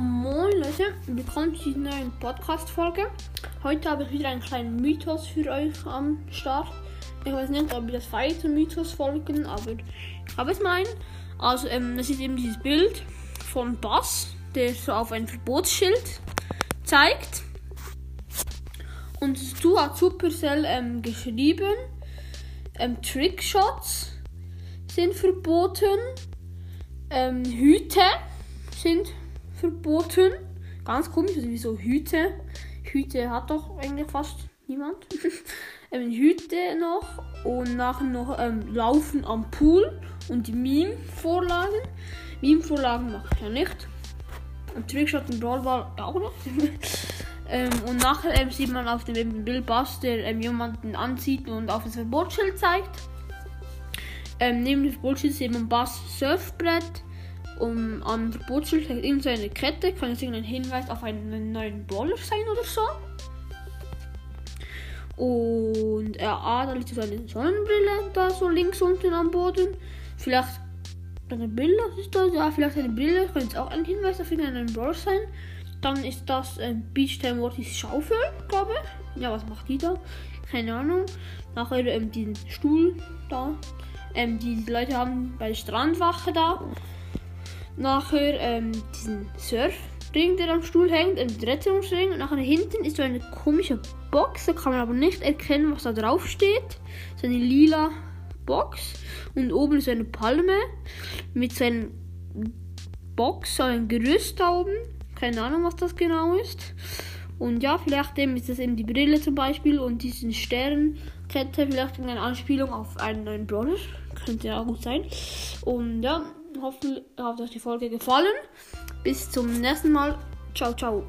Moin Leute, willkommen zu dieser neuen Podcast-Folge. Heute habe ich wieder einen kleinen Mythos für euch am Start. Ich weiß nicht, ob ihr das feiert, Mythos-Folgen, aber ich habe es mal einen. Also, ähm, das ist eben dieses Bild von Bass, der so auf ein Verbotsschild zeigt. Und dazu hat Supercell ähm, geschrieben, ähm, Trickshots sind verboten, ähm, Hüte sind verboten. Ganz komisch, also wieso Hüte? Hüte hat doch eigentlich fast niemand. ähm, Hüte noch und nachher noch ähm, Laufen am Pool und die Meme-Vorlagen. Meme-Vorlagen mache ich ja nicht. Und Trickshot und Brawlball auch nicht. ähm, und nachher ähm, sieht man auf dem Bild Bass, der ähm, jemanden anzieht und auf das Verbotsschild zeigt. Ähm, neben dem Verbotsschild sieht man Bass Surfbrett um am Verbotsschild hängt irgend so eine Kette, kann es irgendein Hinweis auf einen neuen Brawler sein oder so. Und er ah, da eine Sonnenbrille da so links unten am Boden. Vielleicht eine Brille, ist das? Ja, vielleicht eine Brille, könnte es auch ein Hinweis auf irgendeinen Brawler sein. Dann ist das ein Beach Time Mortis Schaufel, glaube ich. Ja, was macht die da? Keine Ahnung. Nachher ähm, diesen Stuhl da. Ähm, die Leute haben bei der Strandwache da nachher ähm, diesen Surfring, der am Stuhl hängt, den Rettungsring. Und nachher hinten ist so eine komische Box, da kann man aber nicht erkennen, was da drauf steht. So eine lila Box. Und oben ist eine Palme mit so einer Box, so ein Gerüst da oben. Keine Ahnung, was das genau ist. Und ja, vielleicht eben ist das eben die Brille zum Beispiel und diesen Sternkette, vielleicht eine Anspielung auf einen neuen Brawler. Könnte ja auch gut sein. Und ja, hoffe, hat euch die Folge gefallen. Bis zum nächsten Mal. Ciao, ciao.